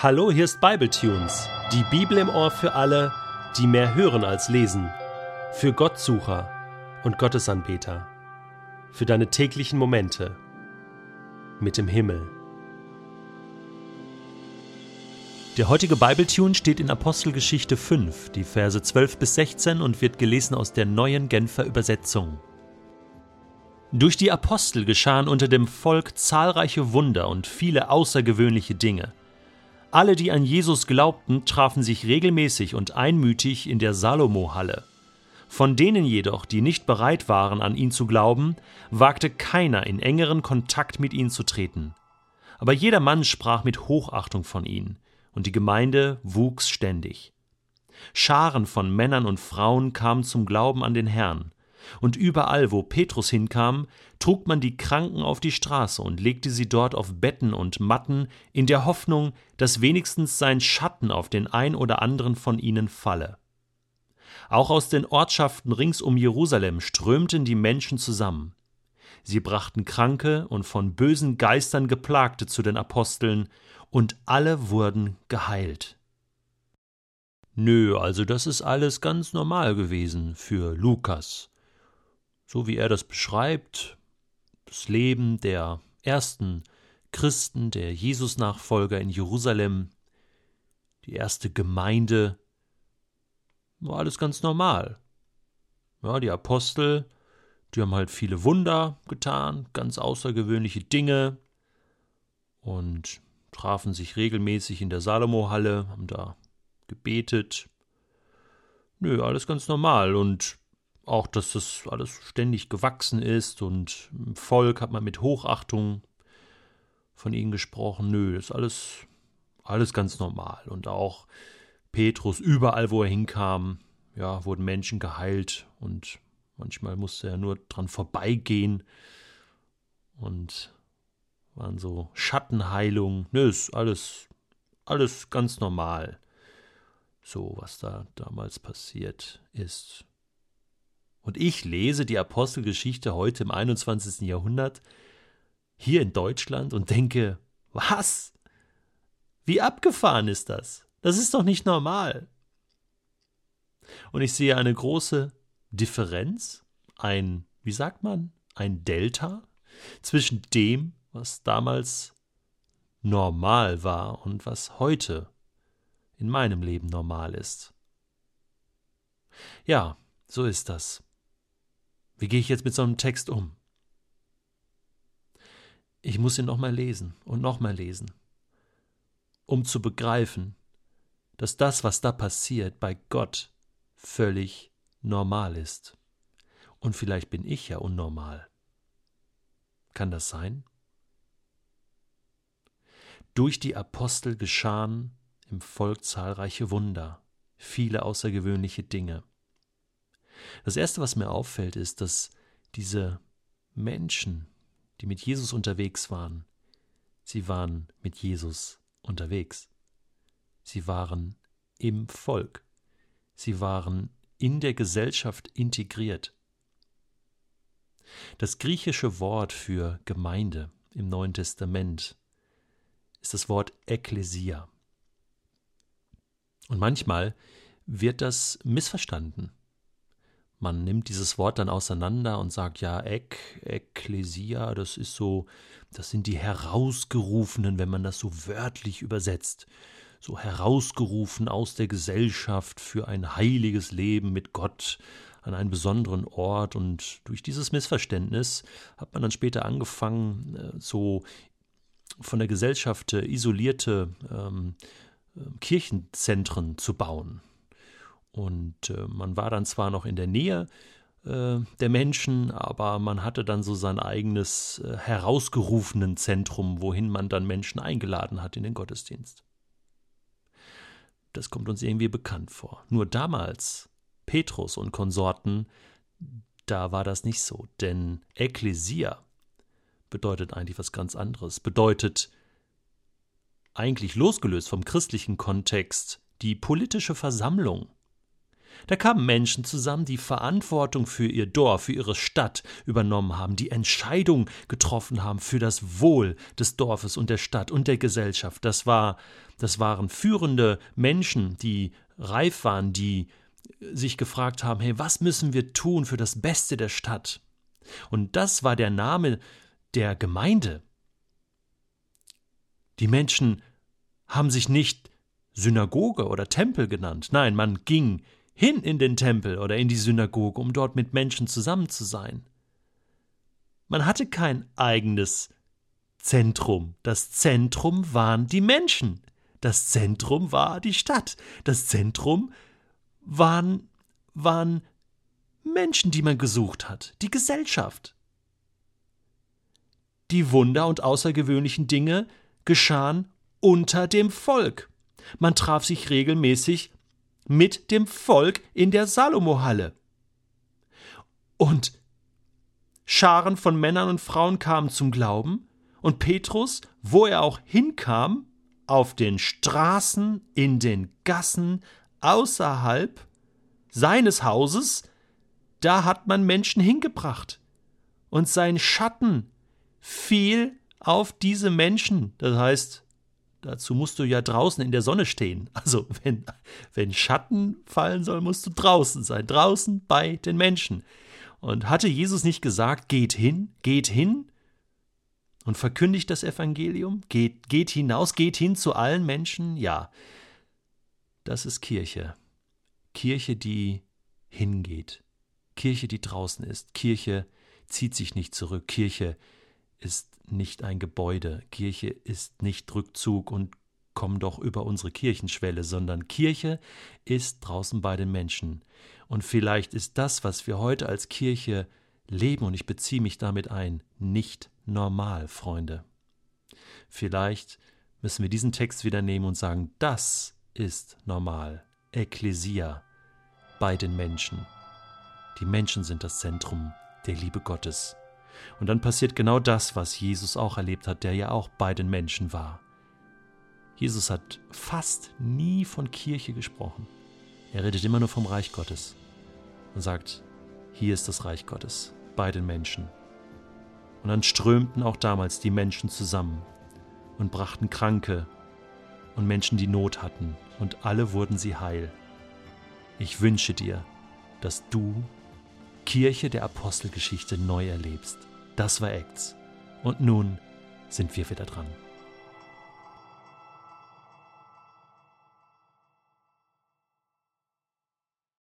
Hallo, hier ist Bibletunes, die Bibel im Ohr für alle, die mehr hören als lesen, für Gottsucher und Gottesanbeter, für deine täglichen Momente mit dem Himmel. Der heutige Bibletune steht in Apostelgeschichte 5, die Verse 12 bis 16 und wird gelesen aus der neuen Genfer Übersetzung. Durch die Apostel geschahen unter dem Volk zahlreiche Wunder und viele außergewöhnliche Dinge. Alle, die an Jesus glaubten, trafen sich regelmäßig und einmütig in der Salomo-Halle. Von denen jedoch, die nicht bereit waren, an ihn zu glauben, wagte keiner in engeren Kontakt mit ihnen zu treten. Aber jeder Mann sprach mit Hochachtung von ihnen, und die Gemeinde wuchs ständig. Scharen von Männern und Frauen kamen zum Glauben an den Herrn, und überall, wo Petrus hinkam, trug man die Kranken auf die Straße und legte sie dort auf Betten und Matten, in der Hoffnung, dass wenigstens sein Schatten auf den ein oder anderen von ihnen falle. Auch aus den Ortschaften rings um Jerusalem strömten die Menschen zusammen. Sie brachten Kranke und von bösen Geistern Geplagte zu den Aposteln, und alle wurden geheilt. Nö, also das ist alles ganz normal gewesen für Lukas so wie er das beschreibt, das Leben der ersten Christen, der Jesus-Nachfolger in Jerusalem, die erste Gemeinde, war alles ganz normal. Ja, die Apostel, die haben halt viele Wunder getan, ganz außergewöhnliche Dinge und trafen sich regelmäßig in der Salomo-Halle, haben da gebetet. Nö, alles ganz normal und auch, dass das alles ständig gewachsen ist und im Volk hat man mit Hochachtung von ihnen gesprochen. Nö, ist alles, alles ganz normal. Und auch Petrus, überall wo er hinkam, ja, wurden Menschen geheilt und manchmal musste er nur dran vorbeigehen und waren so Schattenheilungen. Nö, ist alles, alles ganz normal. So, was da damals passiert ist. Und ich lese die Apostelgeschichte heute im 21. Jahrhundert hier in Deutschland und denke, was? Wie abgefahren ist das? Das ist doch nicht normal. Und ich sehe eine große Differenz, ein, wie sagt man, ein Delta zwischen dem, was damals normal war und was heute in meinem Leben normal ist. Ja, so ist das. Wie gehe ich jetzt mit so einem Text um? Ich muss ihn nochmal lesen und nochmal lesen, um zu begreifen, dass das, was da passiert, bei Gott völlig normal ist. Und vielleicht bin ich ja unnormal. Kann das sein? Durch die Apostel geschahen im Volk zahlreiche Wunder, viele außergewöhnliche Dinge. Das Erste, was mir auffällt, ist, dass diese Menschen, die mit Jesus unterwegs waren, sie waren mit Jesus unterwegs. Sie waren im Volk. Sie waren in der Gesellschaft integriert. Das griechische Wort für Gemeinde im Neuen Testament ist das Wort Ekklesia. Und manchmal wird das missverstanden. Man nimmt dieses Wort dann auseinander und sagt, ja, Ek, Ekklesia, das ist so, das sind die Herausgerufenen, wenn man das so wörtlich übersetzt. So herausgerufen aus der Gesellschaft für ein heiliges Leben mit Gott an einen besonderen Ort. Und durch dieses Missverständnis hat man dann später angefangen, äh, so von der Gesellschaft äh, isolierte ähm, äh, Kirchenzentren zu bauen. Und äh, man war dann zwar noch in der Nähe äh, der Menschen, aber man hatte dann so sein eigenes äh, herausgerufenen Zentrum, wohin man dann Menschen eingeladen hat in den Gottesdienst. Das kommt uns irgendwie bekannt vor. Nur damals, Petrus und Konsorten, da war das nicht so, denn Ekklesia bedeutet eigentlich was ganz anderes, bedeutet eigentlich losgelöst vom christlichen Kontext die politische Versammlung Da kamen Menschen zusammen, die Verantwortung für ihr Dorf, für ihre Stadt übernommen haben, die Entscheidung getroffen haben für das Wohl des Dorfes und der Stadt und der Gesellschaft. Das war, das waren führende Menschen, die reif waren, die sich gefragt haben, hey, was müssen wir tun für das Beste der Stadt? Und das war der Name der Gemeinde. Die Menschen haben sich nicht Synagoge oder Tempel genannt. Nein, man ging hin in den Tempel oder in die Synagoge, um dort mit Menschen zusammen zu sein. Man hatte kein eigenes Zentrum. Das Zentrum waren die Menschen. Das Zentrum war die Stadt. Das Zentrum waren, waren Menschen, die man gesucht hat, die Gesellschaft. Die Wunder und außergewöhnlichen Dinge geschahen unter dem Volk. Man traf sich regelmäßig mit dem Volk in der Salomohalle. Und Scharen von Männern und Frauen kamen zum Glauben, und Petrus, wo er auch hinkam, auf den Straßen, in den Gassen, außerhalb seines Hauses, da hat man Menschen hingebracht. Und sein Schatten fiel auf diese Menschen. Das heißt, dazu musst du ja draußen in der Sonne stehen. Also, wenn, wenn Schatten fallen soll, musst du draußen sein, draußen bei den Menschen. Und hatte Jesus nicht gesagt, geht hin, geht hin und verkündigt das Evangelium, geht, geht hinaus, geht hin zu allen Menschen? Ja, das ist Kirche. Kirche, die hingeht. Kirche, die draußen ist. Kirche zieht sich nicht zurück. Kirche ist nicht ein Gebäude. Kirche ist nicht Rückzug und komm doch über unsere Kirchenschwelle, sondern Kirche ist draußen bei den Menschen. Und vielleicht ist das, was wir heute als Kirche leben, und ich beziehe mich damit ein, nicht normal, Freunde. Vielleicht müssen wir diesen Text wieder nehmen und sagen, das ist normal. Ekklesia bei den Menschen. Die Menschen sind das Zentrum der Liebe Gottes. Und dann passiert genau das, was Jesus auch erlebt hat, der ja auch bei den Menschen war. Jesus hat fast nie von Kirche gesprochen. Er redet immer nur vom Reich Gottes und sagt, hier ist das Reich Gottes bei den Menschen. Und dann strömten auch damals die Menschen zusammen und brachten Kranke und Menschen, die Not hatten, und alle wurden sie heil. Ich wünsche dir, dass du Kirche der Apostelgeschichte neu erlebst. Das war Acts. Und nun sind wir wieder dran.